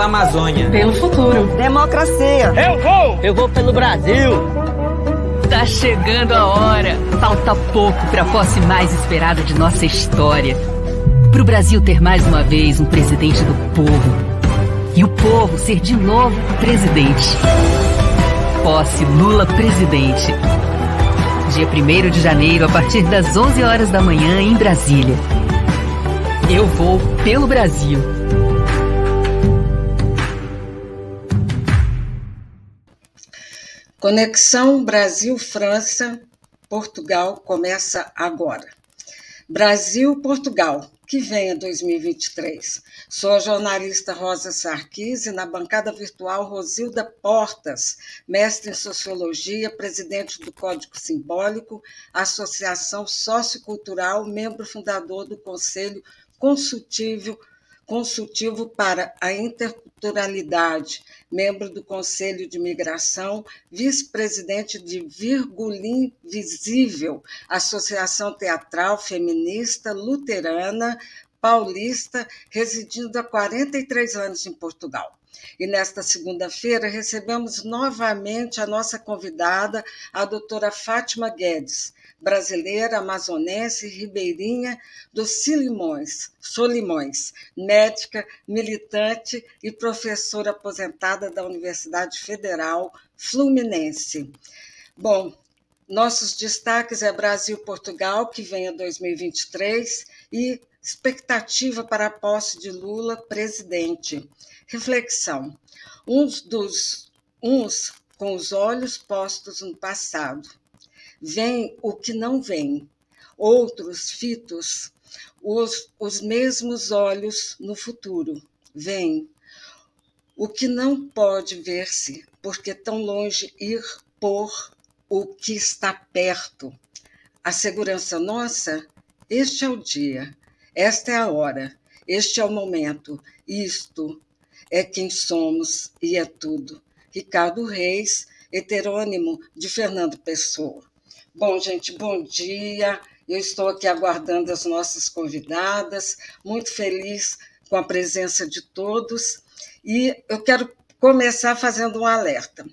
pela Amazônia. Pelo futuro. Democracia. Eu vou. Eu vou pelo Brasil. Tá chegando a hora. Falta pouco para a posse mais esperada de nossa história. Para o Brasil ter mais uma vez um presidente do povo. E o povo ser de novo presidente. Posse Lula presidente. Dia 1 de janeiro, a partir das 11 horas da manhã, em Brasília. Eu vou pelo Brasil. Conexão Brasil-França, Portugal começa agora. Brasil-Portugal, que venha 2023. Sou a jornalista Rosa Sarquis e na bancada virtual Rosilda Portas, mestre em Sociologia, presidente do Código Simbólico, Associação Sociocultural, membro fundador do Conselho Consultivo consultivo para a interculturalidade, membro do Conselho de Migração, vice-presidente de Virgulim Visível, Associação Teatral Feminista Luterana Paulista, residindo há 43 anos em Portugal. E nesta segunda-feira recebemos novamente a nossa convidada, a doutora Fátima Guedes, brasileira, amazonense, ribeirinha dos Silimões, Solimões, médica, militante e professora aposentada da Universidade Federal Fluminense. Bom, nossos destaques é Brasil-Portugal, que vem a 2023, e expectativa para a posse de Lula presidente. Reflexão. Uns dos uns com os olhos postos no passado, vem o que não vem. Outros fitos, os, os mesmos olhos no futuro, vem o que não pode ver-se, porque tão longe ir por o que está perto. A segurança nossa, este é o dia, esta é a hora, este é o momento, isto é quem somos e é tudo. Ricardo Reis, heterônimo de Fernando Pessoa. Bom, gente, bom dia. Eu estou aqui aguardando as nossas convidadas, muito feliz com a presença de todos. E eu quero começar fazendo um alerta.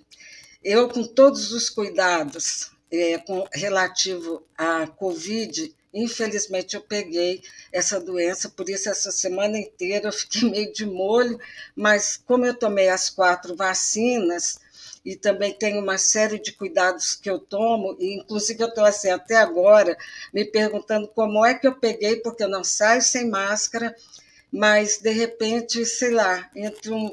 Eu, com todos os cuidados é, com, relativo à Covid, infelizmente eu peguei essa doença, por isso essa semana inteira eu fiquei meio de molho, mas como eu tomei as quatro vacinas, e também tenho uma série de cuidados que eu tomo, e inclusive eu estou assim até agora me perguntando como é que eu peguei, porque eu não saio sem máscara, mas de repente, sei lá, entre um,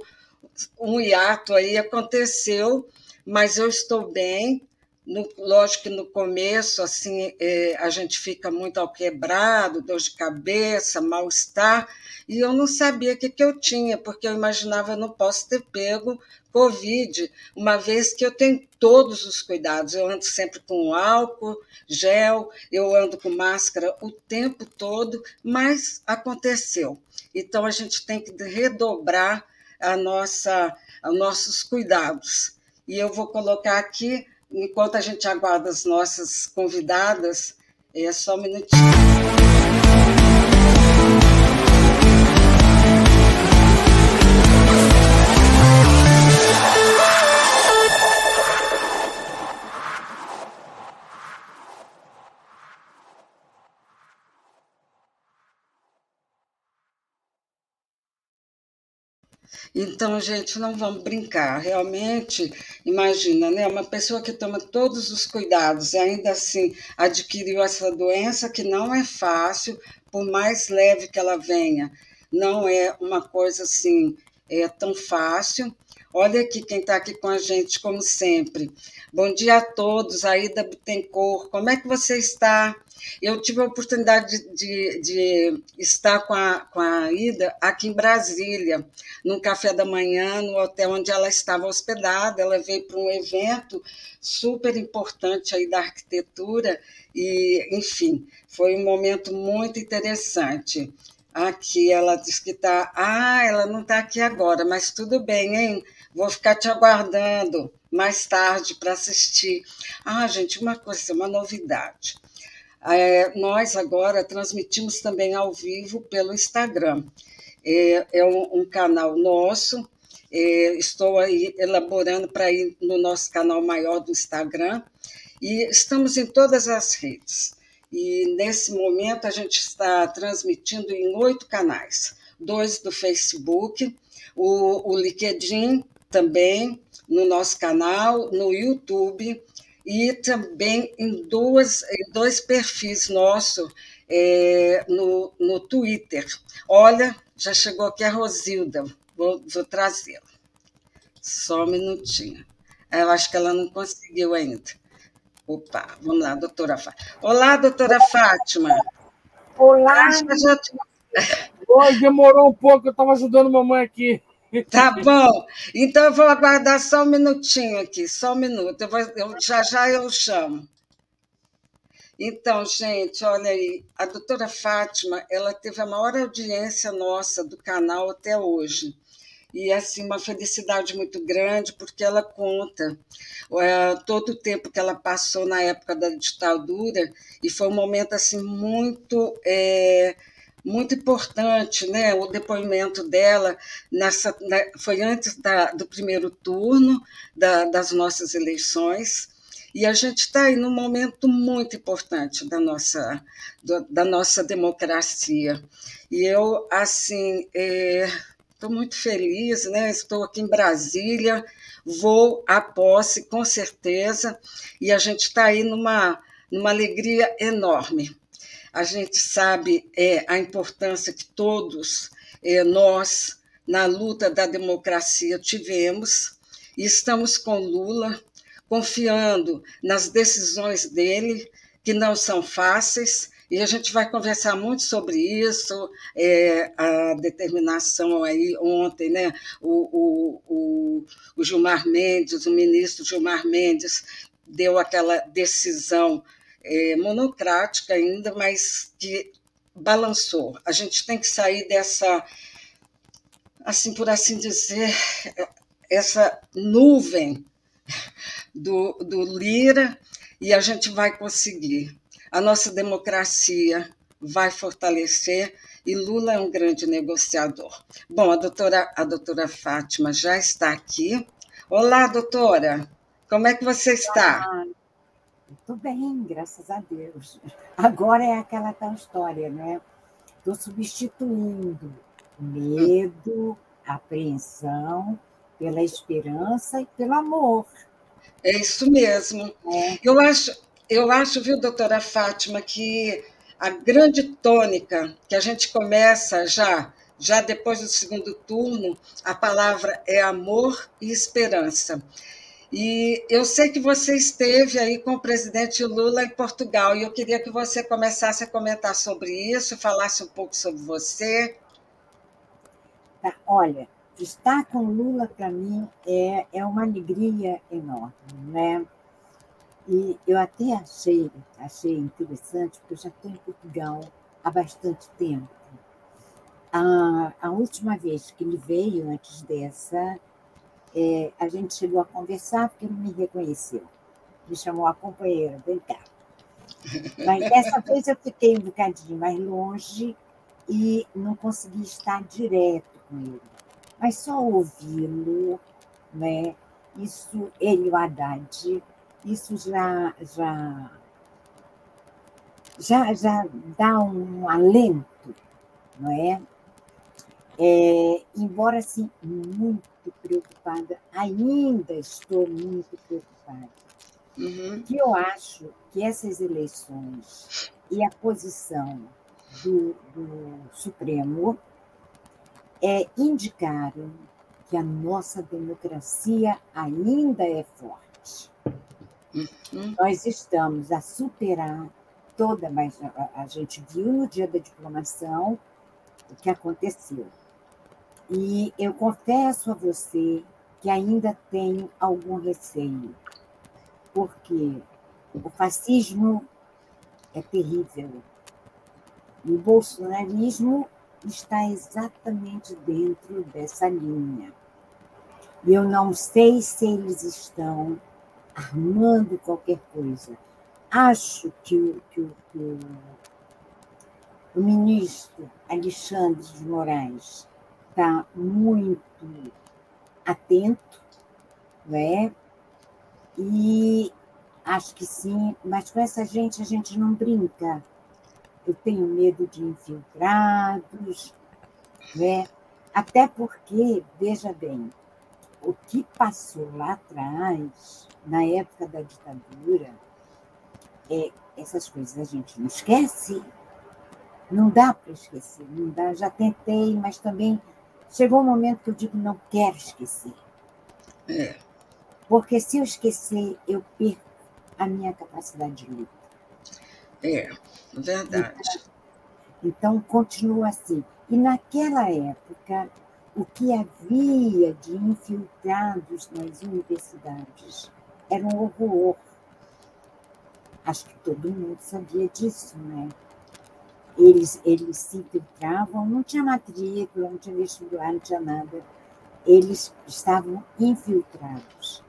um hiato aí aconteceu, mas eu estou bem, no, lógico que no começo, assim, é, a gente fica muito ao quebrado, dor de cabeça, mal-estar, e eu não sabia o que, que eu tinha, porque eu imaginava eu não posso ter pego Covid, uma vez que eu tenho todos os cuidados. Eu ando sempre com álcool, gel, eu ando com máscara o tempo todo, mas aconteceu. Então a gente tem que redobrar a nossa, os nossos cuidados. E eu vou colocar aqui enquanto a gente aguarda as nossas convidadas, é só um minutinho. Então, gente, não vamos brincar. Realmente, imagina, né? Uma pessoa que toma todos os cuidados e ainda assim adquiriu essa doença que não é fácil, por mais leve que ela venha, não é uma coisa assim é tão fácil. Olha aqui quem está aqui com a gente, como sempre. Bom dia a todos, Aida Bittencourt. Como é que você está? Eu tive a oportunidade de, de, de, estar com a, com a Ida aqui em Brasília, num café da manhã, no hotel onde ela estava hospedada. Ela veio para um evento super importante aí da arquitetura e, enfim, foi um momento muito interessante. Aqui ela diz que está. Ah, ela não está aqui agora, mas tudo bem, hein? Vou ficar te aguardando mais tarde para assistir. Ah, gente, uma coisa, uma novidade. É, nós agora transmitimos também ao vivo pelo Instagram. É, é um, um, canal nosso. É, estou aí elaborando para ir no nosso canal maior do Instagram. E estamos em todas as redes. E nesse momento a gente está transmitindo em oito canais: dois do Facebook, o, o LinkedIn também, no nosso canal, no YouTube e também em, duas, em dois perfis nossos é, no, no Twitter. Olha, já chegou aqui a Rosilda, vou, vou trazê-la. Só um minutinho. Eu acho que ela não conseguiu ainda. Opa, vamos lá, doutora Fátima. Olá, doutora Fátima. Olá. Já... Oi, demorou um pouco, eu estava ajudando a mamãe aqui. Tá bom. Então eu vou aguardar só um minutinho aqui, só um minuto. Eu vou, eu, já já eu chamo. Então, gente, olha aí, a doutora Fátima, ela teve a maior audiência nossa do canal até hoje. E, assim, uma felicidade muito grande, porque ela conta é, todo o tempo que ela passou na época da ditadura, e foi um momento, assim, muito... É, muito importante, né? O depoimento dela nessa, foi antes da, do primeiro turno da, das nossas eleições. E a gente está aí num momento muito importante da nossa, da nossa democracia. E eu, assim, estou muito feliz, né? estou aqui em Brasília, vou à posse, com certeza, e a gente está aí numa, numa alegria enorme a gente sabe é, a importância que todos é, nós, na luta da democracia, tivemos, e estamos com Lula, confiando nas decisões dele, que não são fáceis, e a gente vai conversar muito sobre isso, é, a determinação aí ontem, né? O, o, o, o Gilmar Mendes, o ministro Gilmar Mendes, deu aquela decisão é, monocrática ainda, mas que balançou. A gente tem que sair dessa, assim por assim dizer, essa nuvem do, do Lira e a gente vai conseguir. A nossa democracia vai fortalecer e Lula é um grande negociador. Bom, a doutora, a doutora Fátima já está aqui. Olá, doutora, como é que você está? Ah, muito bem, graças a Deus. Agora é aquela tal história, né? Estou substituindo medo, apreensão pela esperança e pelo amor. É isso mesmo. É. Eu acho, eu acho, viu, doutora Fátima, que a grande tônica que a gente começa já, já depois do segundo turno, a palavra é amor e esperança. E eu sei que você esteve aí com o presidente Lula em Portugal, e eu queria que você começasse a comentar sobre isso, falasse um pouco sobre você. Tá, olha, estar com Lula para mim é, é uma alegria enorme, né? E eu até achei, achei interessante, porque eu já estou em Portugal há bastante tempo. A, a última vez que ele veio, antes dessa, é, a gente chegou a conversar porque ele me reconheceu. Me chamou a companheira, vem cá. Mas dessa vez eu fiquei um bocadinho mais longe e não consegui estar direto com ele. Mas só ouvi-lo, né? isso, ele o Haddad, isso já, já, já, já dá um alento, não é? é embora, assim, muito muito preocupada, ainda estou muito preocupada. Uhum. Que eu acho que essas eleições e a posição do, do Supremo é, indicaram que a nossa democracia ainda é forte. Uhum. Nós estamos a superar toda, mas a, a gente viu no dia da diplomação o que aconteceu. E eu confesso a você que ainda tenho algum receio, porque o fascismo é terrível. E o bolsonarismo está exatamente dentro dessa linha. E eu não sei se eles estão armando qualquer coisa. acho que o, que que o, ministro Alexandre de Moraes está muito atento, não é? E acho que sim, mas com essa gente a gente não brinca. Eu tenho medo de infiltrados, né? até porque, veja bem, o que passou lá atrás, na época da ditadura, é, essas coisas a gente não esquece. Não dá para esquecer, não dá. Já tentei, mas também chegou um momento que eu digo não quero esquecer. É. Porque se eu esquecer, eu perco a minha capacidade de luta. É, verdade. Então, então continua assim. E naquela época, o que havia de infiltrados nas universidades era um horror. Acho que todo mundo sabia disso, né? Eles, eles se infiltravam, não tinha matrícula, não tinha vestibular, não tinha nada. Eles estavam infiltrados.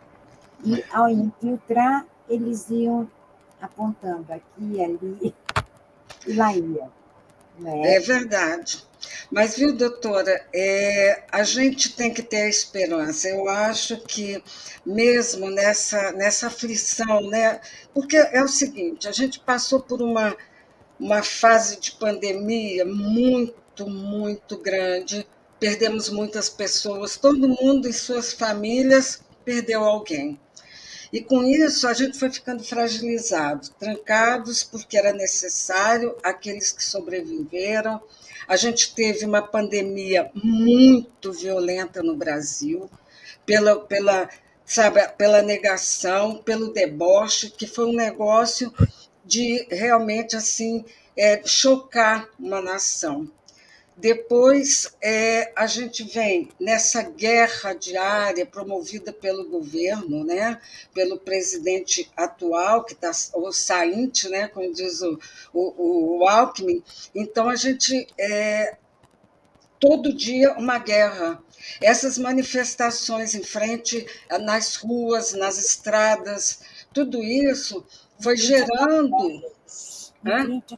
E ao infiltrar, eles iam apontando aqui ali, e lá ia. Né? É verdade. Mas, viu, doutora, é, a gente tem que ter a esperança. Eu acho que, mesmo nessa, nessa aflição, né? Porque é o seguinte: a gente passou por uma, uma fase de pandemia muito, muito grande, perdemos muitas pessoas, todo mundo e suas famílias perdeu alguém. E com isso a gente foi ficando fragilizado, trancados, porque era necessário, aqueles que sobreviveram a gente teve uma pandemia muito violenta no Brasil, pela, pela, sabe, pela negação, pelo deboche, que foi um negócio de realmente assim é, chocar uma nação. Depois, é, a gente vem nessa guerra diária promovida pelo governo, né, pelo presidente atual, que está, o sainte, né, como diz o, o, o Alckmin. Então, a gente. É, todo dia uma guerra. Essas manifestações em frente, nas ruas, nas estradas, tudo isso foi gerando. Frente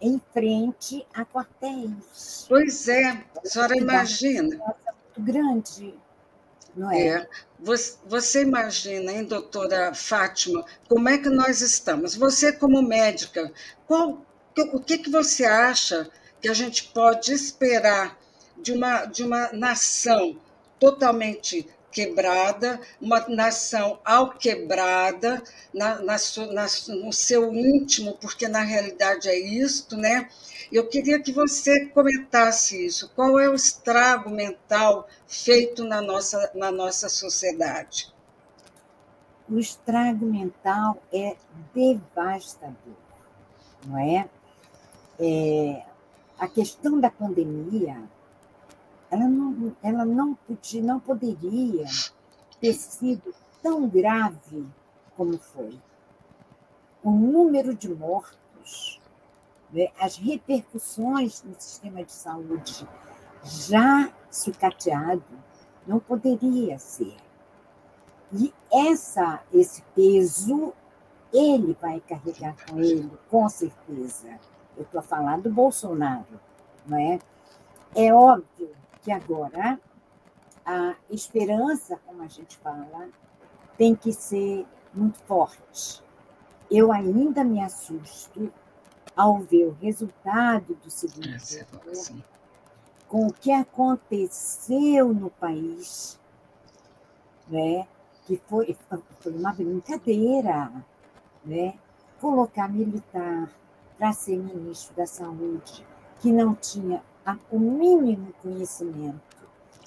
em frente a quartéis. Pois é, a senhora imagina. Muito grande, não é? é. Você, você imagina, hein, doutora Fátima, como é que nós estamos? Você, como médica, qual, o que, que você acha que a gente pode esperar de uma, de uma nação totalmente quebrada, uma nação alquebrada na, na, na, no seu íntimo, porque na realidade é isto, né? Eu queria que você comentasse isso. Qual é o estrago mental feito na nossa, na nossa sociedade? O estrago mental é devastador, não é? é a questão da pandemia ela não, ela não, podia, não poderia ter sido tão grave como foi. O número de mortos, né, as repercussões no sistema de saúde já sucateado, não poderia ser. E essa, esse peso, ele vai carregar com ele, com certeza. Eu estou falando do Bolsonaro, não é? É óbvio que agora a esperança, como a gente fala, tem que ser muito forte. Eu ainda me assusto ao ver o resultado do segundo é, turno, com o que aconteceu no país, né? que foi, foi uma brincadeira, né? colocar militar para ser ministro da Saúde, que não tinha o mínimo conhecimento.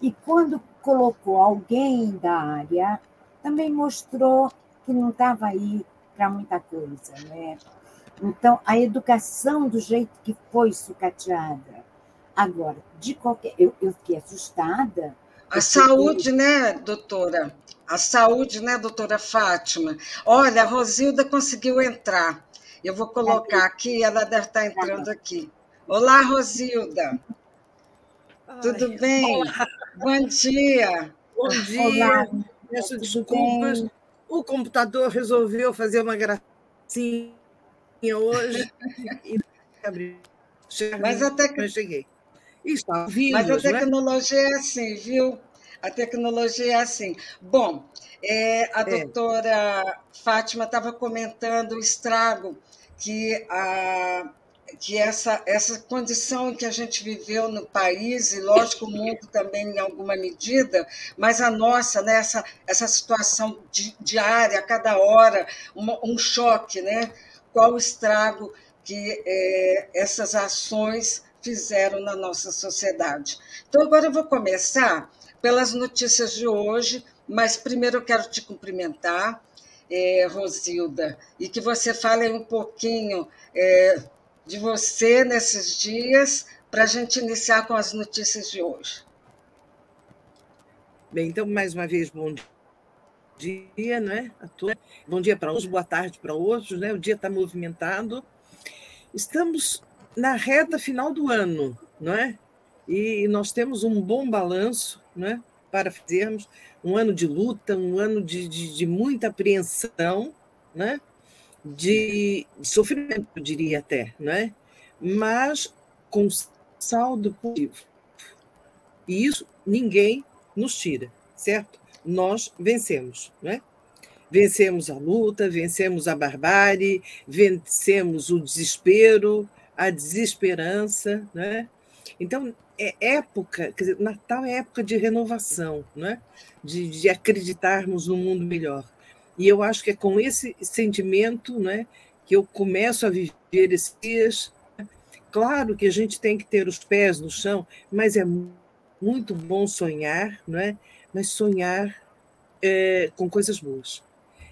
E quando colocou alguém da área, também mostrou que não estava aí para muita coisa. Né? Então, a educação do jeito que foi sucateada. Agora, de qualquer. Eu, eu fiquei assustada. A saúde, né, doutora? A saúde, né, doutora Fátima? Olha, a Rosilda conseguiu entrar. Eu vou colocar aqui, ela deve estar entrando aqui. Olá, Rosilda. Ai, Tudo bem? Olá. Bom dia. Bom dia. Olá. Peço desculpas. o computador resolveu fazer uma gracinha hoje e. Mas a tec... cheguei. Está vindo, Mas a é? tecnologia é? é assim, viu? A tecnologia é assim. Bom, é, a é. doutora Fátima estava comentando o estrago que a, que essa, essa condição que a gente viveu no país, e lógico, o mundo também em alguma medida, mas a nossa, né, essa, essa situação di, diária, a cada hora, uma, um choque, né? qual o estrago que é, essas ações fizeram na nossa sociedade. Então, agora eu vou começar pelas notícias de hoje, mas primeiro eu quero te cumprimentar, é, Rosilda, e que você fale um pouquinho é, de você nesses dias, para a gente iniciar com as notícias de hoje. Bem, então, mais uma vez, bom dia, né? A todos. Bom dia para uns, boa tarde para outros, né? O dia está movimentado. Estamos na reta final do ano, não é? E nós temos um bom balanço, né? Para fazermos um ano de luta, um ano de, de, de muita apreensão, né? De, sofrimento, eu diria até, não é? mas com saldo positivo. E isso ninguém nos tira, certo? Nós vencemos, não é? Vencemos a luta, vencemos a barbárie, vencemos o desespero, a desesperança, né? Então, é época, quer dizer, Natal é época de renovação, né? de, de acreditarmos no mundo melhor. E eu acho que é com esse sentimento né, que eu começo a viver esses dias. Claro que a gente tem que ter os pés no chão, mas é muito bom sonhar, não é? mas sonhar é, com coisas boas.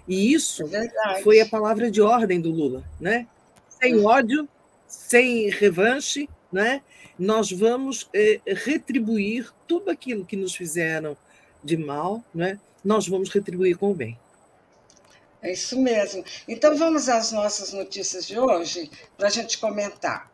E isso é foi a palavra de ordem do Lula, né? Sem ódio, sem revanche, né? Nós vamos é, retribuir tudo aquilo que nos fizeram de mal, né? Nós vamos retribuir com o bem. É isso mesmo. Então vamos às nossas notícias de hoje para a gente comentar.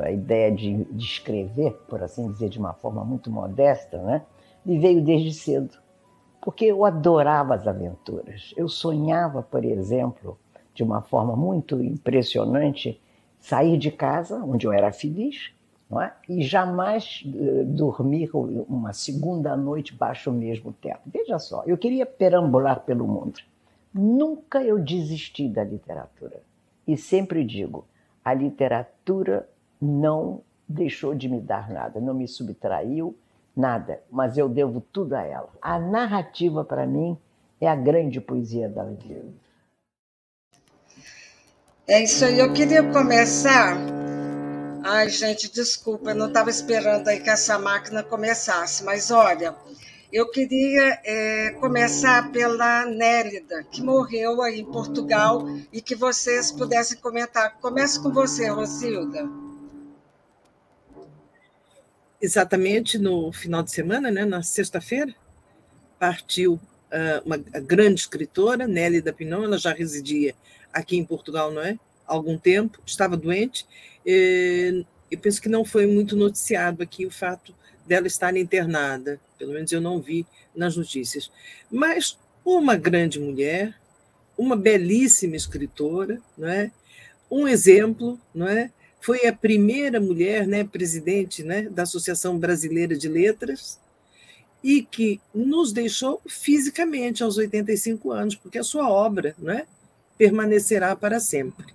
A ideia de, de escrever, por assim dizer, de uma forma muito modesta, né? me veio desde cedo. Porque eu adorava as aventuras. Eu sonhava, por exemplo, de uma forma muito impressionante, sair de casa, onde eu era feliz, é? e jamais uh, dormir uma segunda noite baixo o mesmo teto. Veja só, eu queria perambular pelo mundo. Nunca eu desisti da literatura. E sempre digo, a literatura não deixou de me dar nada, não me subtraiu nada, mas eu devo tudo a ela. A narrativa, para mim, é a grande poesia da vida. É isso aí. Eu queria começar. Ai, gente, desculpa, eu não estava esperando aí que essa máquina começasse, mas olha, eu queria é, começar pela Nélida, que morreu aí em Portugal, e que vocês pudessem comentar. Começo com você, Rosilda. Exatamente no final de semana, né, na sexta-feira, partiu uh, uma grande escritora, Nélida Pinon, ela já residia aqui em Portugal, não é? Há algum tempo, estava doente. E, eu penso que não foi muito noticiado aqui o fato dela estar internada, pelo menos eu não vi nas notícias. Mas uma grande mulher, uma belíssima escritora, não é? Um exemplo, não é? Foi a primeira mulher, né, presidente, né, da Associação Brasileira de Letras e que nos deixou fisicamente aos 85 anos, porque a sua obra, não é? permanecerá para sempre.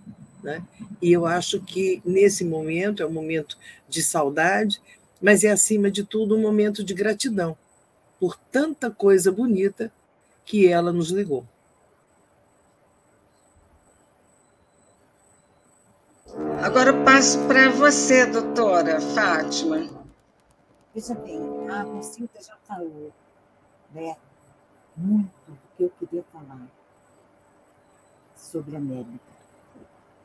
Né? E eu acho que nesse momento é um momento de saudade, mas é acima de tudo um momento de gratidão por tanta coisa bonita que ela nos legou. Agora eu passo para você, doutora Fátima. Veja bem, a Rosilda já falou né, muito do que eu queria falar sobre a Mélida.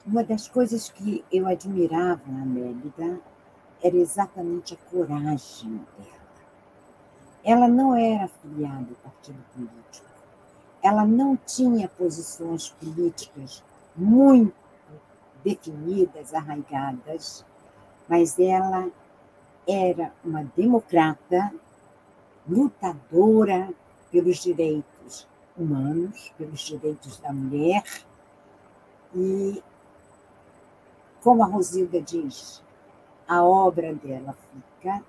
Uma das coisas que eu admirava na Mélida era exatamente a coragem dela. Ela não era afiliada ao partido político. Ela não tinha posições políticas muito definidas, arraigadas, mas ela era uma democrata, lutadora pelos direitos humanos, pelos direitos da mulher, e, como a Rosilda diz, a obra dela fica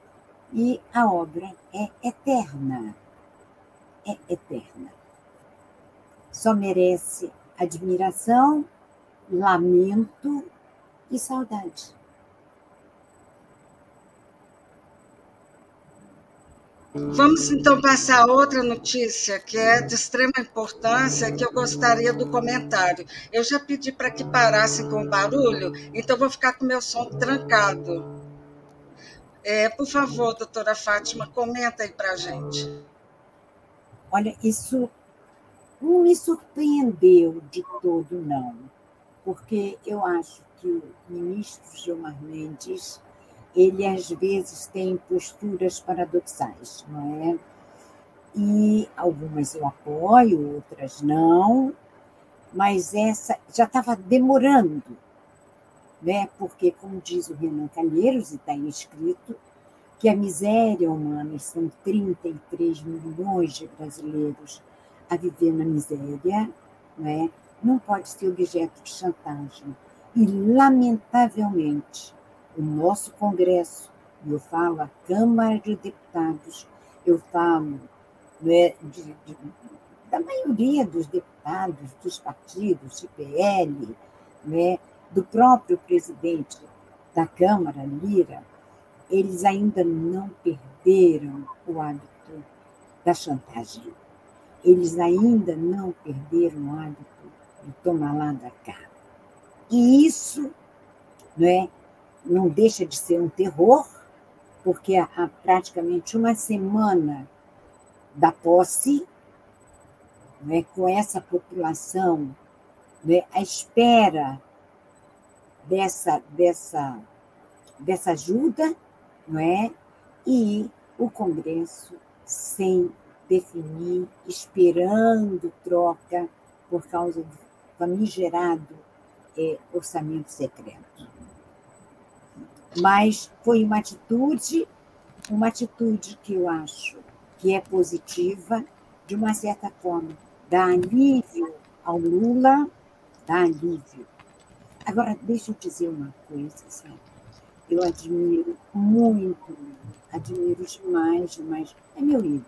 e a obra é eterna. É eterna. Só merece admiração, lamento e saudade. Vamos então passar a outra notícia que é de extrema importância, que eu gostaria do comentário. Eu já pedi para que parassem com o barulho, então vou ficar com meu som trancado. É, por favor, doutora Fátima, comenta aí para a gente. Olha, isso não me surpreendeu de todo, não, porque eu acho que o ministro Gilmar Mendes ele às vezes tem posturas paradoxais, não é? E algumas eu apoio, outras não, mas essa já estava demorando, né? Porque, como diz o Renan Calheiros, e está escrito, que a miséria humana são 33 milhões de brasileiros a viver na miséria, não é? Não pode ser objeto de chantagem. E, lamentavelmente, o nosso Congresso, eu falo a Câmara de Deputados, eu falo né, de, de, da maioria dos deputados, dos partidos, de PL, né, do próprio presidente da Câmara, Lira, eles ainda não perderam o hábito da chantagem. Eles ainda não perderam o hábito de tomar lá da cara. E isso né, não deixa de ser um terror, porque há praticamente uma semana da posse, né, com essa população né, à espera dessa, dessa, dessa ajuda, não é? e o Congresso sem definir, esperando troca por causa do famigerado é, orçamento secreto. Mas foi uma atitude, uma atitude que eu acho que é positiva, de uma certa forma, dá alívio ao Lula, dá alívio. Agora, deixa eu dizer uma coisa, sabe? Eu admiro muito, admiro demais, demais. É meu ídolo.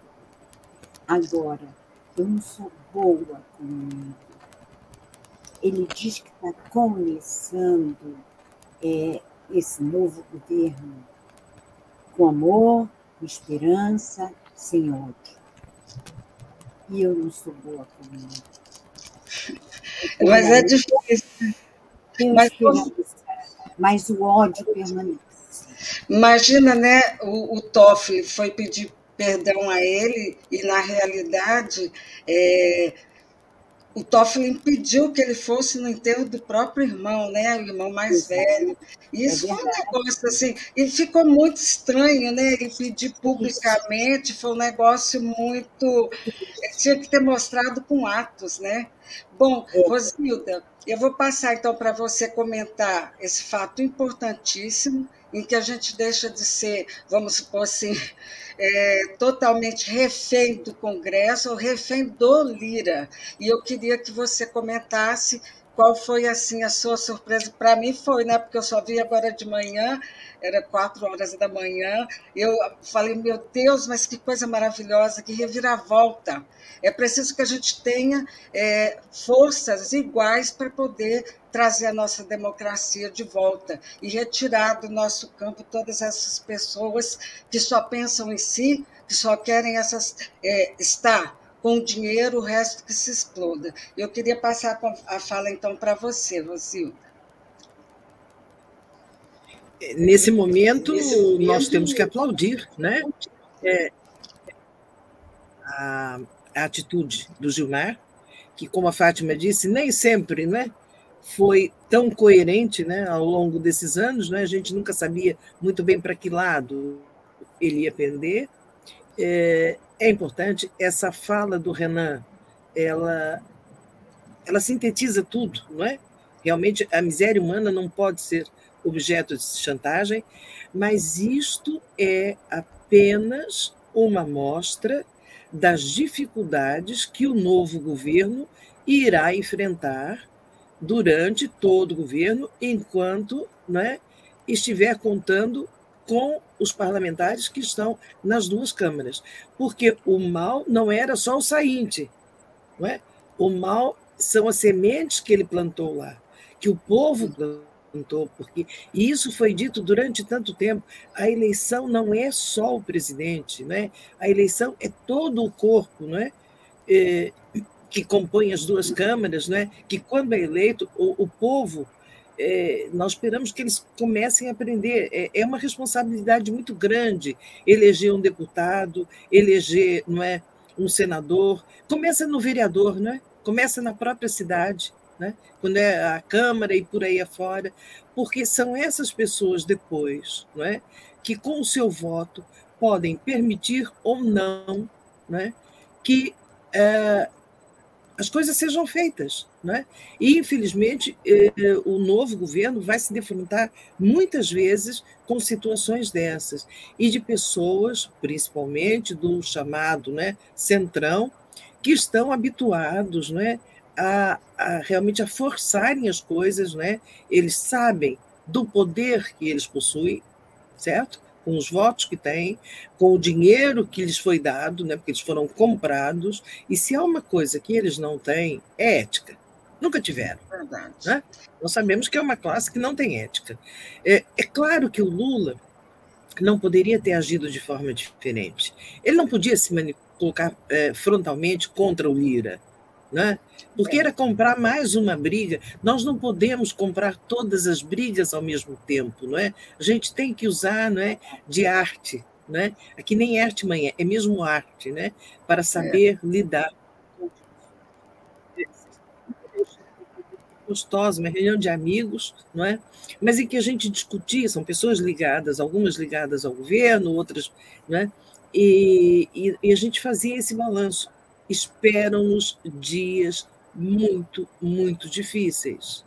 Agora, eu não sou boa com ele. Ele diz que está começando é, esse novo governo com amor, com esperança, sem ódio. E eu não sou boa com ele. Mas é difícil. Mas, mas o ódio permanece. Imagina, né? O, o Toffoli foi pedir perdão a ele e, na realidade, é, o Toffoli impediu que ele fosse no enterro do próprio irmão, né? O irmão mais velho. E isso é foi um negócio assim, e ficou muito estranho, né? Ele pedir publicamente, foi um negócio muito. Ele tinha que ter mostrado com atos, né? Bom, é. Rosilda, eu vou passar então para você comentar esse fato importantíssimo em que a gente deixa de ser, vamos supor assim, é, totalmente refém do Congresso ou refém do Lira. E eu queria que você comentasse qual foi assim a sua surpresa. Para mim foi, né? Porque eu só vi agora de manhã, era quatro horas da manhã. Eu falei, meu Deus, mas que coisa maravilhosa, que reviravolta. É preciso que a gente tenha é, forças iguais para poder trazer a nossa democracia de volta e retirar do nosso campo todas essas pessoas que só pensam em si, que só querem essas, é, estar com o dinheiro, o resto que se exploda. Eu queria passar a fala então para você, Rosilda. Nesse momento, Nesse momento, nós temos que aplaudir né? É, a, a atitude do Gilmar, que, como a Fátima disse, nem sempre né, foi tão coerente né, ao longo desses anos, né, a gente nunca sabia muito bem para que lado ele ia pender. É, é, importante essa fala do Renan, ela, ela sintetiza tudo, não é? Realmente, a miséria humana não pode ser objeto de chantagem, mas isto é apenas uma mostra das dificuldades que o novo governo irá enfrentar durante todo o governo, enquanto né, estiver contando com os parlamentares que estão nas duas câmaras. Porque o mal não era só o sainte, não é? o mal são as sementes que ele plantou lá, que o povo plantou, porque e isso foi dito durante tanto tempo. A eleição não é só o presidente, né? a eleição é todo o corpo, não é? é que compõe as duas câmaras, né? que quando é eleito, o, o povo, é, nós esperamos que eles comecem a aprender. É, é, uma responsabilidade muito grande eleger um deputado, eleger não é, um senador. Começa no vereador, não é? começa na própria cidade, né? quando é a Câmara e por aí afora, porque são essas pessoas depois não é? que, com o seu voto, podem permitir ou não né? que é, as coisas sejam feitas. Né? E, infelizmente, eh, o novo governo vai se defrontar muitas vezes com situações dessas, e de pessoas, principalmente do chamado né, centrão, que estão habituados né, a, a realmente a forçarem as coisas, né? eles sabem do poder que eles possuem, certo? Com os votos que têm, com o dinheiro que lhes foi dado, né, porque eles foram comprados, e se há uma coisa que eles não têm, é ética. Nunca tiveram. Verdade. Né? Nós sabemos que é uma classe que não tem ética. É, é claro que o Lula não poderia ter agido de forma diferente. Ele não podia se colocar é, frontalmente contra o Lira né? porque era comprar mais uma briga. Nós não podemos comprar todas as brigas ao mesmo tempo, não é? A gente tem que usar, não é, de arte, né? Aqui nem arte manhã, é mesmo arte, né? Para saber é. lidar gostosa, uma reunião de amigos, não é? Mas em que a gente discutia, são pessoas ligadas, algumas ligadas ao governo, outras, né? E, e, e a gente fazia esse balanço esperam-nos dias muito, muito difíceis.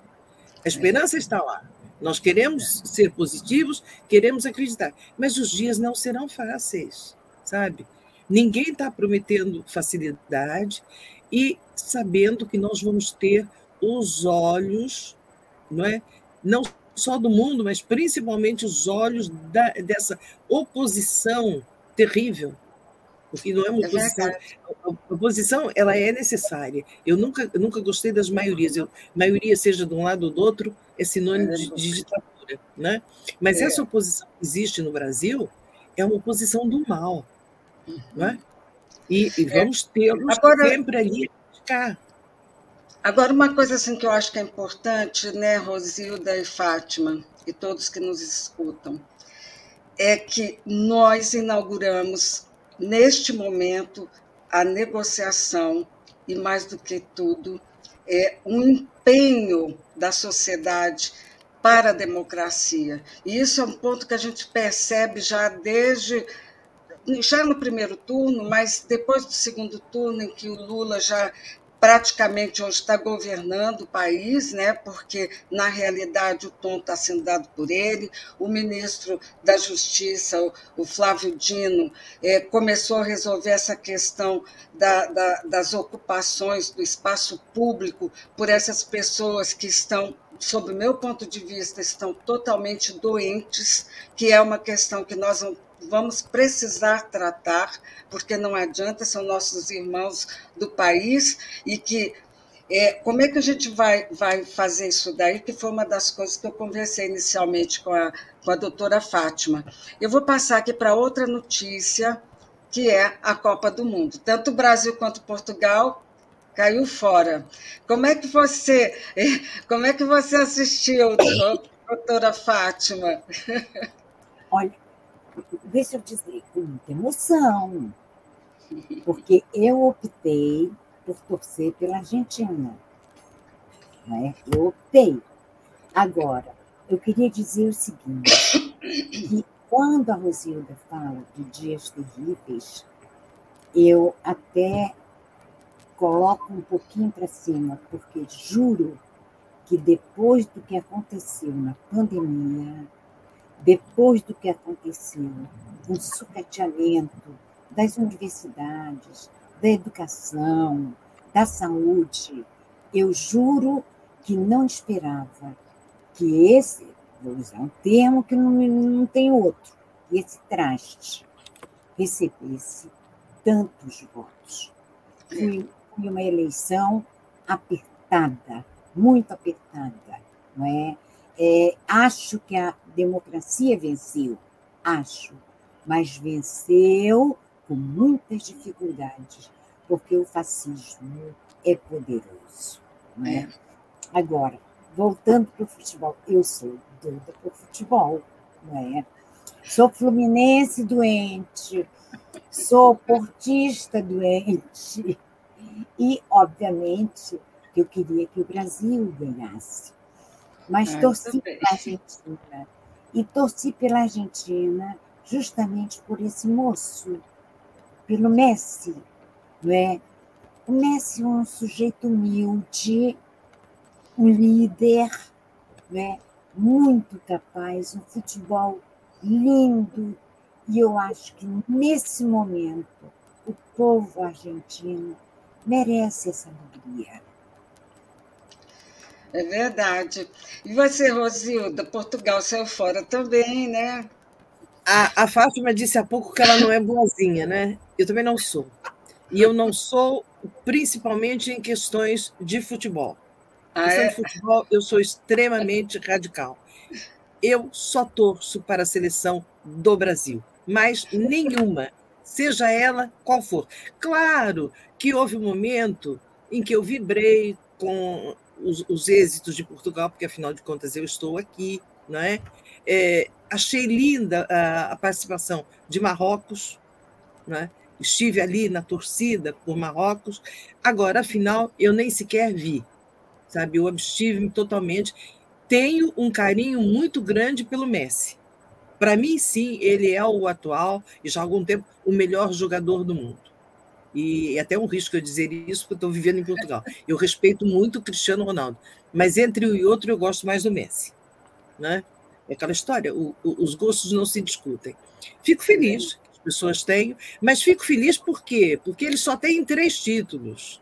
A esperança está lá, Nós queremos ser positivos, queremos acreditar, mas os dias não serão fáceis, sabe? Ninguém está prometendo facilidade e sabendo que nós vamos ter os olhos, não é? Não só do mundo, mas principalmente os olhos da, dessa oposição terrível, porque não é uma é oposição. a oposição ela é necessária. Eu nunca, eu nunca gostei das maiorias. Eu, maioria seja de um lado ou do outro é sinônimo é de, de ditadura, né? Mas é. essa oposição que existe no Brasil é uma oposição do mal, não é? E, e é. vamos tê-los sempre ali a. Agora, uma coisa assim que eu acho que é importante, né, Rosilda e Fátima, e todos que nos escutam, é que nós inauguramos, neste momento, a negociação e, mais do que tudo, é um empenho da sociedade para a democracia. E isso é um ponto que a gente percebe já desde já no primeiro turno, mas depois do segundo turno, em que o Lula já praticamente hoje está governando o país, né? porque, na realidade, o tom está sendo dado por ele. O ministro da Justiça, o Flávio Dino, é, começou a resolver essa questão da, da, das ocupações do espaço público por essas pessoas que estão sob o meu ponto de vista, estão totalmente doentes, que é uma questão que nós vamos precisar tratar, porque não adianta, são nossos irmãos do país e que é, como é que a gente vai, vai fazer isso daí? Que foi uma das coisas que eu conversei inicialmente com a, com a doutora Fátima. Eu vou passar aqui para outra notícia, que é a Copa do Mundo. Tanto o Brasil quanto Portugal caiu fora. Como é que você, como é que você assistiu, doutora Fátima? Olha, deixa eu dizer, com muita emoção, porque eu optei por torcer pela Argentina. Né? Eu optei. Agora, eu queria dizer o seguinte, que quando a Rosilda fala de dias terríveis, eu até coloco um pouquinho para cima, porque juro que depois do que aconteceu na pandemia, depois do que aconteceu, o sucateamento das universidades, da educação, da saúde, eu juro que não esperava que esse, vou usar um termo que não, não tem outro, que esse traste recebesse tantos votos. Foi, foi uma eleição apertada, muito apertada, não é? É, acho que a democracia venceu, acho, mas venceu com muitas dificuldades, porque o fascismo é poderoso. Não é? Agora, voltando para o futebol, eu sou doida por futebol, não é? Sou fluminense doente, sou portista doente, e, obviamente, eu queria que o Brasil ganhasse. Mas ah, torci pela Argentina. E torci pela Argentina justamente por esse moço, pelo Messi, não é? O Messi é um sujeito humilde, um líder, não é? muito capaz, um futebol lindo. E eu acho que nesse momento o povo argentino merece essa alegria. É verdade. E você, Rosilda, Portugal saiu fora também, né? A, a Fátima disse há pouco que ela não é boazinha, né? Eu também não sou. E eu não sou, principalmente em questões de futebol. Ah, questão é? de futebol, eu sou extremamente radical. Eu só torço para a seleção do Brasil, mas nenhuma, seja ela qual for. Claro que houve um momento em que eu vibrei com os, os, êxitos de Portugal, porque afinal de contas eu estou aqui, não é? é achei linda a, a, participação de Marrocos, é? estive ali na torcida por Marrocos. Agora, afinal, eu nem sequer vi, sabe? Eu abstive-me totalmente. Tenho um carinho muito grande pelo Messi. Para mim, sim, ele é o atual e já há algum tempo o melhor jogador do mundo e é até um risco eu dizer isso, porque estou vivendo em Portugal. Eu respeito muito o Cristiano Ronaldo, mas entre um e outro eu gosto mais do Messi. né? É aquela história, o, o, os gostos não se discutem. Fico feliz que as pessoas tenham, mas fico feliz por quê? Porque eles só têm três títulos,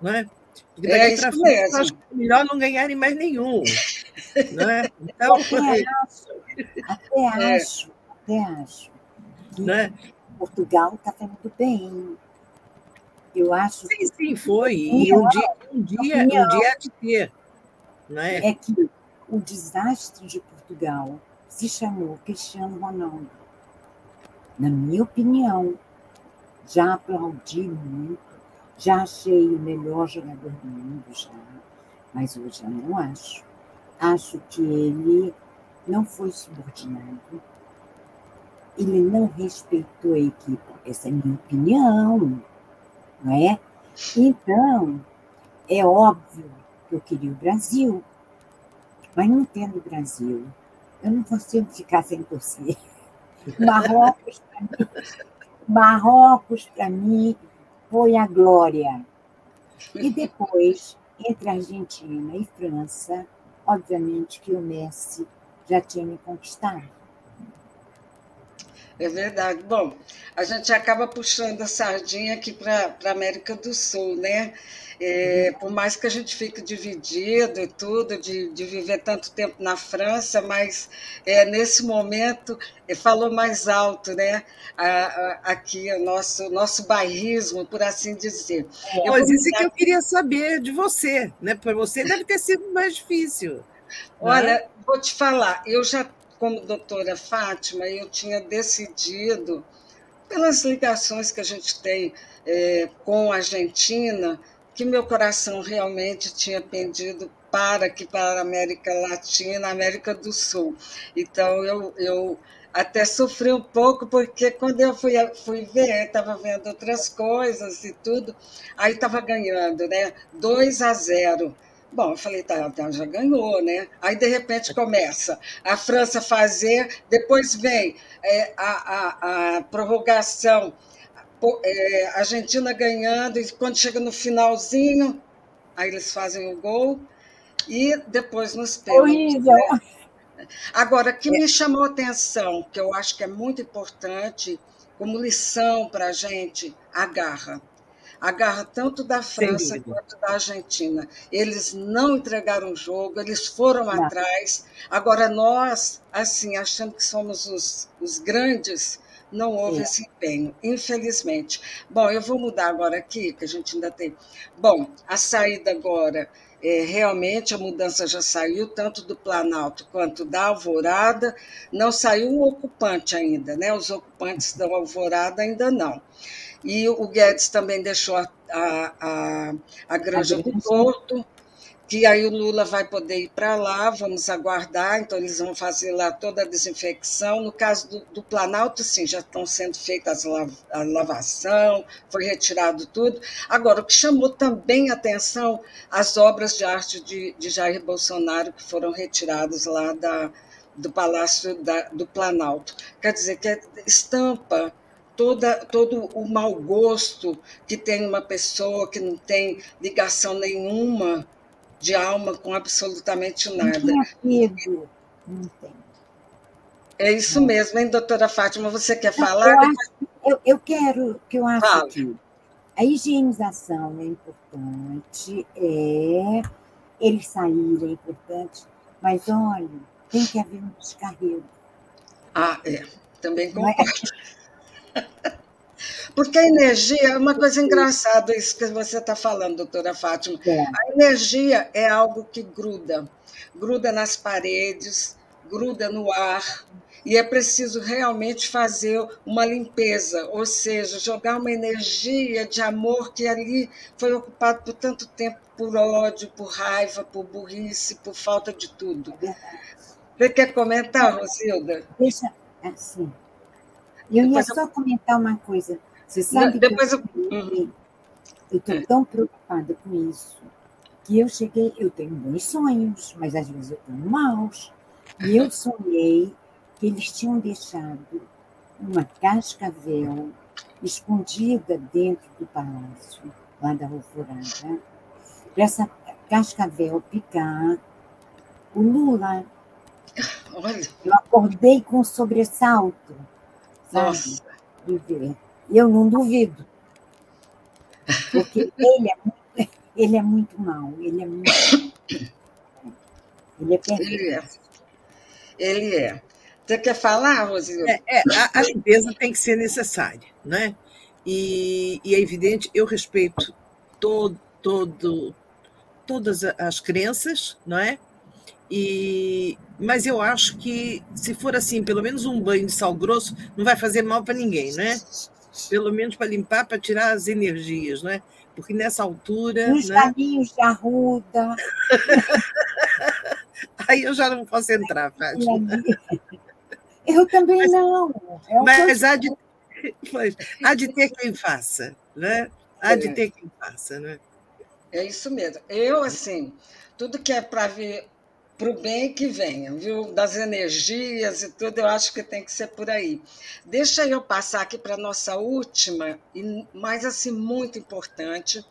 né? Porque daqui É para frente, acho que é melhor não ganharem mais nenhum. né? Então, Até acho, até É. acho, até acho né? Portugal está fazendo bem. Eu acho Sim, sim, foi. E um dia, um dia, um dia há de ter. Né? é que o desastre de Portugal se chamou Cristiano Ronaldo. Na minha opinião, já aplaudi muito, já achei o melhor jogador do mundo, já, mas hoje eu não acho. Acho que ele não foi subordinado, ele não respeitou a equipe. Essa é a minha opinião, não é? Então, é óbvio que eu queria o Brasil, mas não tendo o Brasil, eu não consigo ficar sem torcer. Marrocos, para mim, Marrocos, para mim, foi a glória. E depois, entre Argentina e França, obviamente que o Messi já tinha me conquistado. É verdade. Bom, a gente acaba puxando a sardinha aqui para a América do Sul, né? É, por mais que a gente fique dividido e tudo, de, de viver tanto tempo na França, mas é, nesse momento é, falou mais alto, né? A, a, aqui o nosso, nosso bairrismo, por assim dizer. Isso é mudar- que eu queria saber de você, né? Para você deve ter sido mais difícil. Olha, vou te falar, eu já, como doutora Fátima, eu tinha decidido, pelas ligações que a gente tem eh, com a Argentina, que meu coração realmente tinha pendido para aqui, para a América Latina, América do Sul. Então, eu, eu até sofri um pouco, porque quando eu fui, fui ver, estava vendo outras coisas e tudo, aí estava ganhando, né? 2 a 0. Bom, eu falei, tá, tá, já ganhou, né? Aí, de repente, começa a França fazer, depois vem é, a, a, a prorrogação, é, a Argentina ganhando, e quando chega no finalzinho, aí eles fazem o gol, e depois nos pênaltis. Horrível! Agora, o que me chamou a atenção, que eu acho que é muito importante, como lição para a gente, a garra. A garra tanto da França quanto da Argentina. Eles não entregaram o jogo, eles foram Não. atrás. Agora, nós, assim, achando que somos os, os grandes, não houve É. esse empenho, infelizmente. Bom, eu vou mudar agora aqui, que a gente ainda tem. Bom, a saída agora é, realmente a mudança já saiu, tanto do Planalto quanto da Alvorada. Não saiu o ocupante ainda, né? Os ocupantes da Alvorada ainda não. E o Guedes também deixou a, a, a, a Granja do. Porto, que aí o Lula vai poder ir para lá, vamos aguardar, então eles vão fazer lá toda a desinfecção. No caso do, do Planalto, sim, já estão sendo feitas a, a lavação, foi retirado tudo. Agora, o que chamou também atenção, as obras de arte de, de Jair Bolsonaro, que foram retiradas lá da, do Palácio da, do Planalto. Quer dizer, que é estampa toda, todo o mau gosto que tem uma pessoa que não tem ligação nenhuma de alma com absolutamente Não nada. tinha medo. Não tem. É isso mesmo, hein, doutora Fátima? Você quer Não, falar? Eu, acho, eu, eu quero, que eu acho Fala. que a higienização é importante, é, eles saírem é importante, mas olha, tem que haver um descarrego. Ah, é. Também Não é? Porque a energia é uma coisa engraçada, isso que você está falando, doutora Fátima. É. A energia é algo que gruda, gruda nas paredes, gruda no ar, e é preciso realmente fazer uma limpeza, ou seja, jogar uma energia de amor que ali foi ocupado por tanto tempo por ódio, por raiva, por burrice, por falta de tudo. Você quer comentar, Rosilda? Deixa assim. Eu ia Depois eu- só comentar uma coisa. Você sabe Depois que eu- eu eu estou tão preocupada com isso que eu cheguei, eu tenho bons sonhos, mas às vezes eu tenho maus. E eu sonhei que eles tinham deixado uma cascavel escondida dentro do palácio, lá da Alvorada, para essa cascavel picar o Lula. Olha. Eu acordei com um sobressalto. Nossa. De ver. E eu não duvido. Porque ele é muito, ele é muito mau. Ele é muito. Ele é perfeito. Ele é. Ele é. Você quer falar, Rosilda? É, é a, a, limpeza tem que ser necessária, né? E, e é evidente, eu respeito todo, todo, todas as crenças, não é? E, mas eu acho que se for assim, pelo menos um banho de sal grosso não vai fazer mal para ninguém, né? Pelo menos para limpar, para tirar as energias, né? Porque nessa altura. Os né? galinhos de arruda. Aí eu já não posso entrar, Fátima. Eu também mas, não. É mas há de, pois, há de ter quem faça, né? Há é. de ter quem faça, né? É isso mesmo. Eu, assim, tudo que é para vir para o bem que venha, viu? Das energias e tudo, eu acho que tem que ser por aí. Deixa eu passar aqui para a nossa última, e mais assim, muito importante,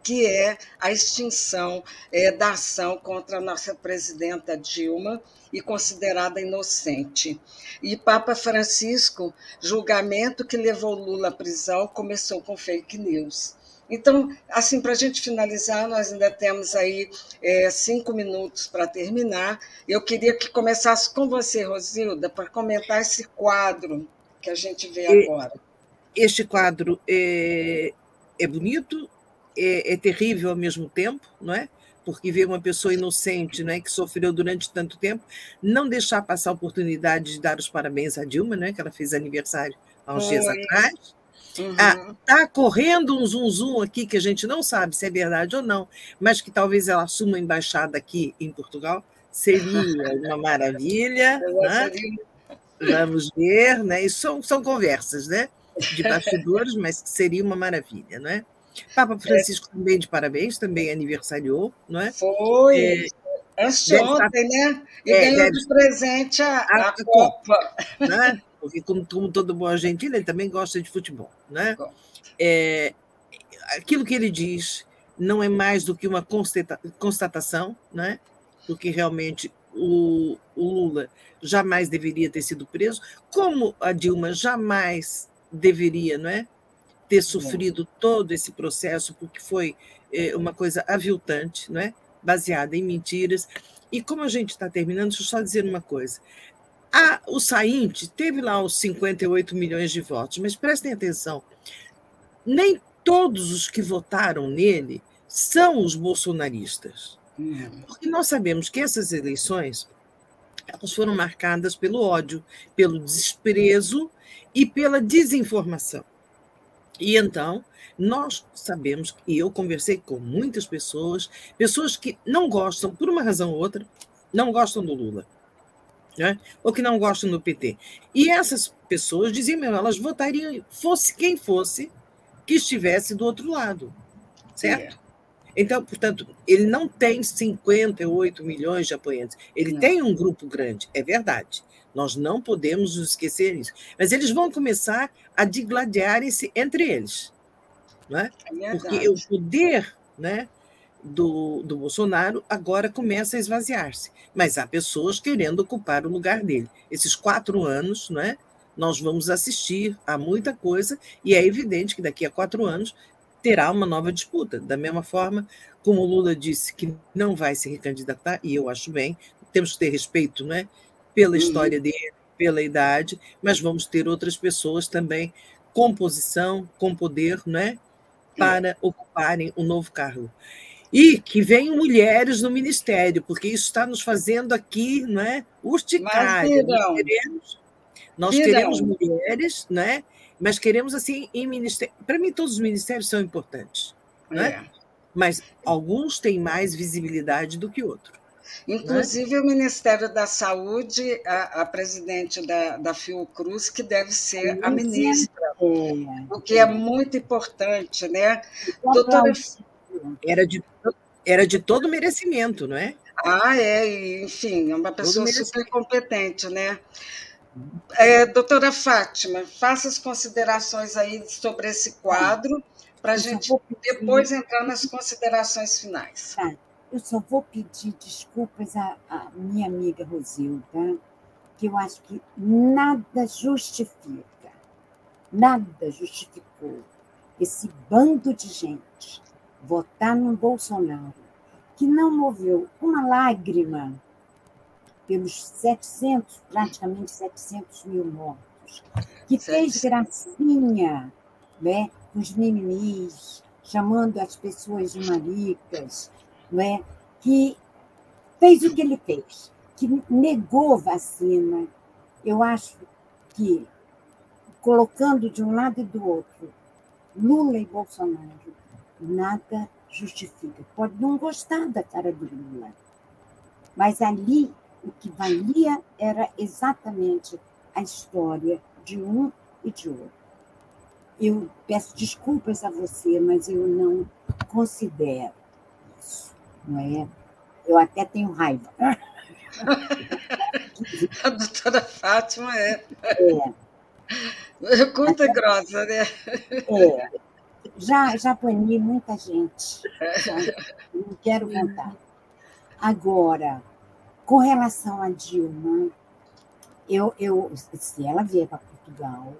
que é a extinção é, da ação contra a nossa presidenta Dilma e considerada inocente. E Papa Francisco, julgamento que levou Lula à prisão, começou com fake news. Então, assim, para a gente finalizar, nós ainda temos aí é, cinco minutos para terminar. Eu queria que começasse com você, Rosilda, para comentar esse quadro que a gente vê agora. Este quadro é, é bonito, é, é, terrível ao mesmo tempo, não é? Porque ver uma pessoa inocente, né, que sofreu durante tanto tempo, não deixar passar a oportunidade de dar os parabéns à Dilma, né, que ela fez aniversário há uns Foi. dias atrás. Uhum. Ah, tá correndo um zum zum aqui que a gente não sabe se é verdade ou não, mas que talvez ela assuma embaixada aqui em Portugal seria uma maravilha. né? Vamos ver, né? Isso são, são conversas, né? De bastidores, mas seria uma maravilha, não é? Papa Francisco é. também de parabéns, também aniversariou, não é? Foi. É, Anteontem, né? E é, ganhou de presente a, a, a Copa. Né? Porque, como, como todo bom argentino, ele também gosta de futebol. Né? É, aquilo que ele diz não é mais do que uma constatação, né? porque realmente o, o Lula jamais deveria ter sido preso, como a Dilma jamais deveria não é? ter sofrido todo esse processo, porque foi é, uma coisa aviltante, não é? baseada em mentiras. E como a gente está terminando, deixa eu só dizer uma coisa. A, o Sainte teve lá os 58 milhões de votos, mas prestem atenção, nem todos os que votaram nele são os bolsonaristas. Uhum. Porque nós sabemos que essas eleições elas foram marcadas pelo ódio, pelo desprezo e pela desinformação. E então, nós sabemos, e eu conversei com muitas pessoas, pessoas que não gostam, por uma razão ou outra, não gostam do Lula. Né? ou que não gostam do PT. E essas pessoas diziam, meu, elas votariam, fosse quem fosse, que estivesse do outro lado. Certo? É. Então, portanto, ele não tem 58 milhões de apoiantes. Ele não. tem um grupo grande, é verdade. Nós não podemos nos esquecer disso. Mas eles vão começar a digladiarem-se entre eles. Né? É Porque o poder né, do, do Bolsonaro agora começa a esvaziar-se. Mas há pessoas querendo ocupar o lugar dele. Esses quatro anos, né, nós vamos assistir a muita coisa, e é evidente que daqui a quatro anos terá uma nova disputa. Da mesma forma, como o Lula disse que não vai se recandidatar, e eu acho bem, temos que ter respeito né, pela uhum. história dele, pela idade, mas vamos ter outras pessoas também com posição, com poder, né? para ocuparem o novo cargo. E que venham mulheres no ministério, porque isso está nos fazendo aqui, não é? Urticária. Nós queremos, nós mulheres, né? mas queremos assim em ministério. Para mim, todos os ministérios são importantes. Né? É. Mas alguns têm mais visibilidade do que outros. Inclusive, o Ministério da Saúde, a, a presidente da, da Fiocruz, que deve ser a ministra, o que é muito importante, né? Doutora... Era de, era de todo merecimento, não é? Ah, é, enfim, é uma pessoa super competente, né? É, doutora Fátima, faça as considerações aí sobre esse quadro, para a gente depois entrar nas considerações finais. Tá. Eu só vou pedir desculpas à, à minha amiga Rosilda, porque eu acho que nada justifica, nada justificou esse bando de gente votar no Bolsonaro, que não moveu uma lágrima pelos 700, praticamente 700 mil mortos, que fez gracinha né, com os mimimis, chamando as pessoas de maricas, né, que fez o que ele fez, que negou vacina. Eu acho que, colocando de um lado e do outro Lula e Bolsonaro, nada justifica. Pode não gostar da cara do Lula, mas ali o que valia era exatamente a história de um e de outro. Eu peço desculpas a você, mas eu não considero isso, não é? Eu até tenho raiva. a doutora Fátima é. É. Curta e grossa, né? É. Já, já bani muita gente. Já, não quero contar. Agora, com relação a Dilma, eu, eu, se ela vier para Portugal,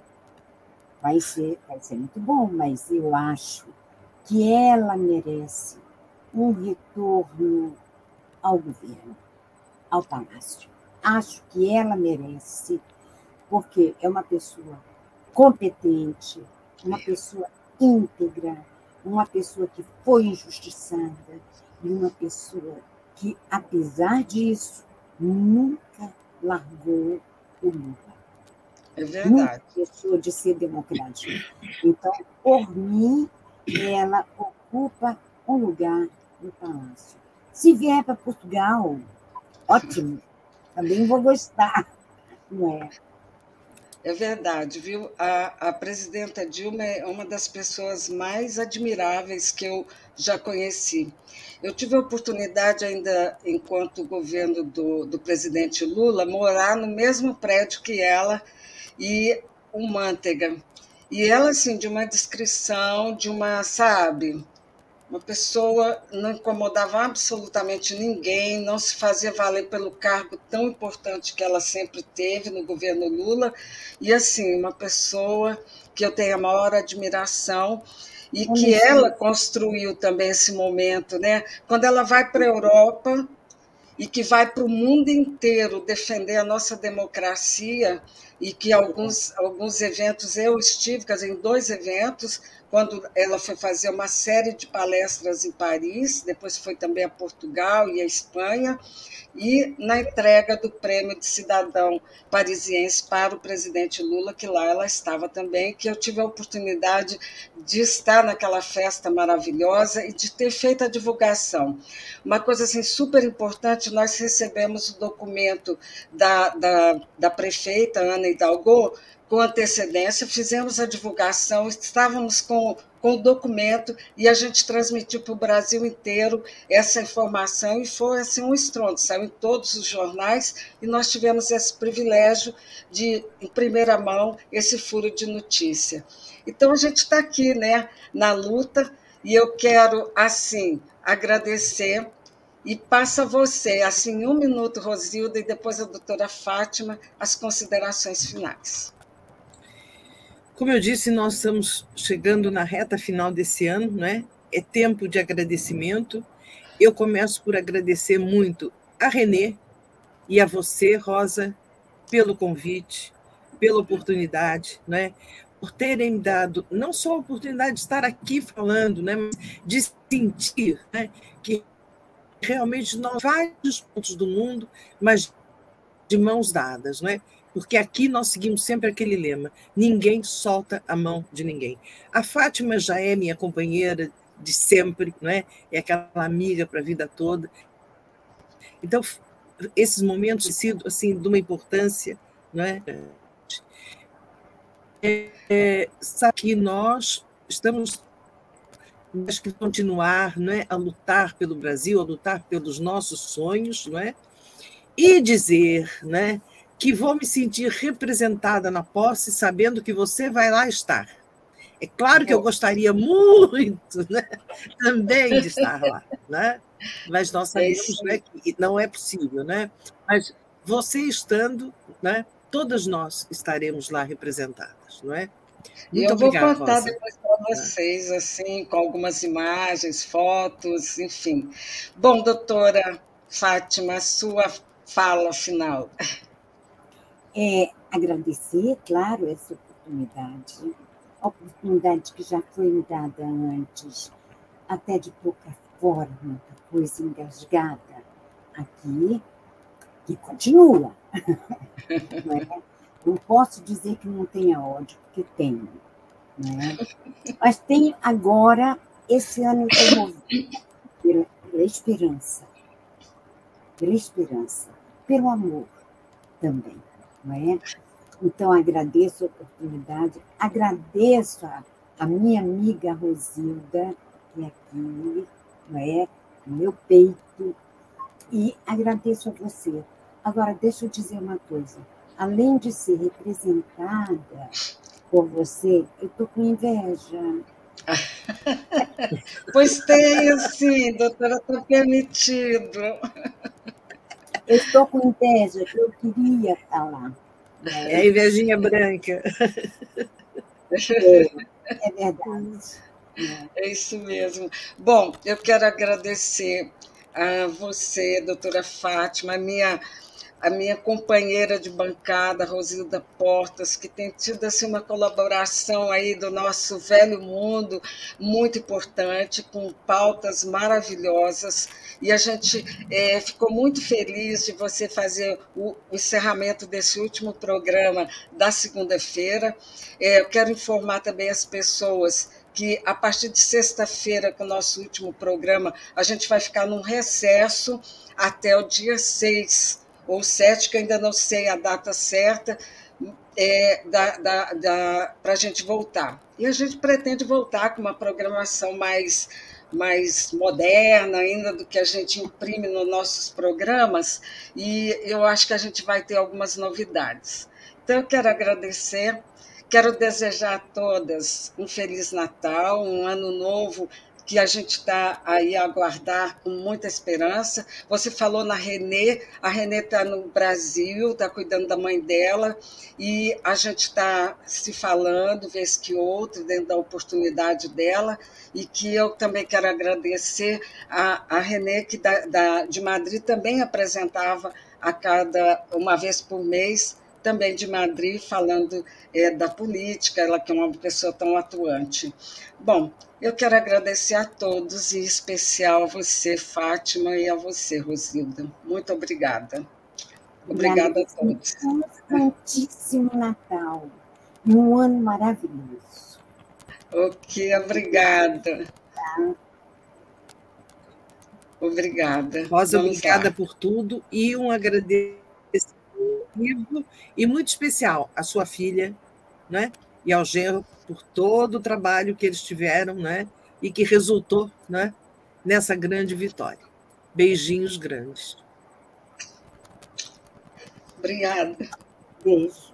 vai ser, vai ser muito bom, mas eu acho que ela merece um retorno ao governo, ao palácio. Acho que ela merece, porque é uma pessoa competente, uma pessoa íntegra, uma pessoa que foi injustiçada e uma pessoa que, apesar disso, nunca largou o Lula. É verdade. Nunca deixou de ser democrática. Então, por mim, ela ocupa um lugar no palácio. Se vier para Portugal, ótimo, também vou gostar, não é? É verdade, viu? A, a presidenta Dilma é uma das pessoas mais admiráveis que eu já conheci. Eu tive a oportunidade, ainda enquanto governo do, do presidente Lula, morar no mesmo prédio que ela e o Manteiga. E ela, assim, de uma descrição, de uma, sabe, uma pessoa não incomodava absolutamente ninguém, não se fazia valer pelo cargo tão importante que ela sempre teve no governo Lula, e assim, uma pessoa que eu tenho a maior admiração e que ela construiu também esse momento, né? Quando ela vai para a Europa e que vai para o mundo inteiro defender a nossa democracia e que alguns alguns eventos eu estive, quer dizer, em dois eventos quando ela foi fazer uma série de palestras em Paris, depois foi também a Portugal e a Espanha, e na entrega do prêmio de cidadão parisiense para o presidente Lula, que lá ela estava também, que eu tive a oportunidade de estar naquela festa maravilhosa e de ter feito a divulgação. Uma coisa assim super importante, nós recebemos o documento da, da, da prefeita Ana Hidalgo, com antecedência, fizemos a divulgação, estávamos com, com o documento e a gente transmitiu para o Brasil inteiro essa informação e foi assim um estrondo, saiu em todos os jornais e nós tivemos esse privilégio de, em primeira mão, esse furo de notícia. Então a gente está aqui, né, na luta e eu quero, assim, agradecer e passa você, assim, um minuto, Rosilda, e depois a doutora Fátima, as considerações finais. Como eu disse, nós estamos chegando na reta final desse ano, né? É tempo de agradecimento. Eu começo por agradecer muito a Renê e a você, Rosa, pelo convite, pela oportunidade, né? Por terem dado não só a oportunidade de estar aqui falando, né, mas de sentir, né, que realmente nós vários pontos do mundo, mas de mãos dadas, né? Porque aqui nós seguimos sempre aquele lema: ninguém solta a mão de ninguém. A Fátima já é minha companheira de sempre, não é? É aquela amiga para a vida toda. Então, esses momentos têm sido assim de uma importância, não é? é, sabe que nós estamos acho que continuar, não é, a lutar pelo Brasil, a lutar pelos nossos sonhos, não é? E dizer, né, que vou me sentir representada na posse, sabendo que você vai lá estar. É claro que eu gostaria muito né, também de estar lá, né? mas nós é sabemos né, que não é possível. Né? Mas você estando, né, todas nós estaremos lá representadas, não é? Muito eu vou contar Rosa. depois para vocês, assim, com algumas imagens, fotos, enfim. Bom, doutora Fátima, sua fala final. É agradecer, claro, essa oportunidade, oportunidade que já foi me dada antes, até de pouca forma, coisa engasgada aqui, que continua. Não, é? não posso dizer que não tenha ódio, porque tenho. Né? Mas tenho agora, esse ano, eu pela, pela esperança. Pela esperança. Pelo amor também. Não é? Então, agradeço a oportunidade, agradeço a, a minha amiga Rosilda, que é aqui, não é? no meu peito, e agradeço a você. Agora, deixa eu dizer uma coisa. Além de ser representada por você, eu estou com inveja. pois tenho, sim, doutora, está permitido. Eu estou com inveja, eu queria estar lá. É a invejinha branca. É, é verdade. É isso mesmo. Bom, eu quero agradecer a você, doutora Fátima, a minha a minha companheira de bancada, Rosilda Portas, que tem tido assim, uma colaboração aí do nosso velho mundo muito importante, com pautas maravilhosas. E a gente é, ficou muito feliz de você fazer o, o encerramento desse último programa da segunda-feira. É, eu quero informar também as pessoas que a partir de sexta-feira, com o nosso último programa, a gente vai ficar num recesso até o dia 6 ou 7, que ainda não sei a data certa, é, da, da, da para a gente voltar. E a gente pretende voltar com uma programação mais, mais moderna ainda do que a gente imprime nos nossos programas, e eu acho que a gente vai ter algumas novidades. Então, eu quero agradecer, quero desejar a todas um Feliz Natal, um Ano Novo que a gente está aí a aguardar com muita esperança. Você falou na Renê, a Renê está no Brasil, está cuidando da mãe dela, e a gente está se falando, vez que outro, dentro da oportunidade dela, e que eu também quero agradecer a, a Renê, que da, da, de Madrid também apresentava a cada uma vez por mês também de Madrid, falando é, da política, ela que é uma pessoa tão atuante. Bom, eu quero agradecer a todos, e em especial a você, Fátima, e a você, Rosilda. Muito obrigada. Obrigada a todos. Um santíssimo Natal um ano maravilhoso. Ok, obrigada. Tá. Obrigada. Rosa, Vamos obrigada lá. por tudo e um agradecimento e muito especial à sua filha, né? E ao genro por todo o trabalho que eles tiveram, né? E que resultou, né? Nessa grande vitória. Beijinhos grandes. Obrigada. Beijo.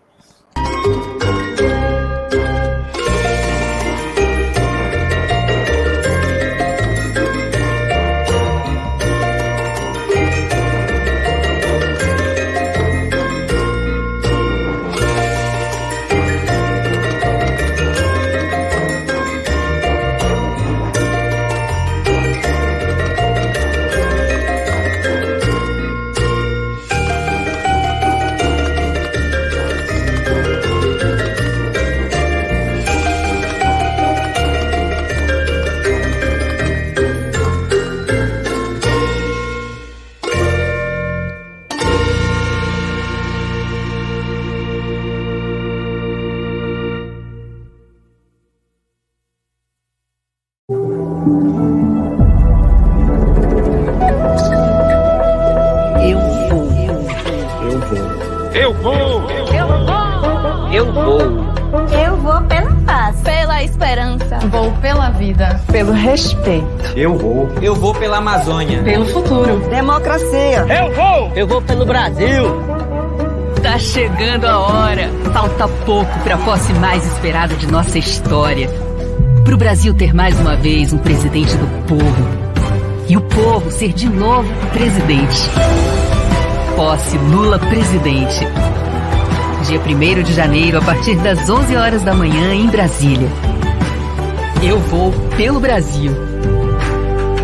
Eu vou. Eu vou pela Amazônia. Pelo futuro. Democracia. Eu vou. Eu vou pelo Brasil. Tá chegando a hora. Falta pouco para a posse mais esperada de nossa história. Para o Brasil ter mais uma vez um presidente do povo. E o povo ser de novo presidente. posse Lula presidente. Dia 1 de janeiro, a partir das 11 horas da manhã, em Brasília. Eu vou pelo Brasil.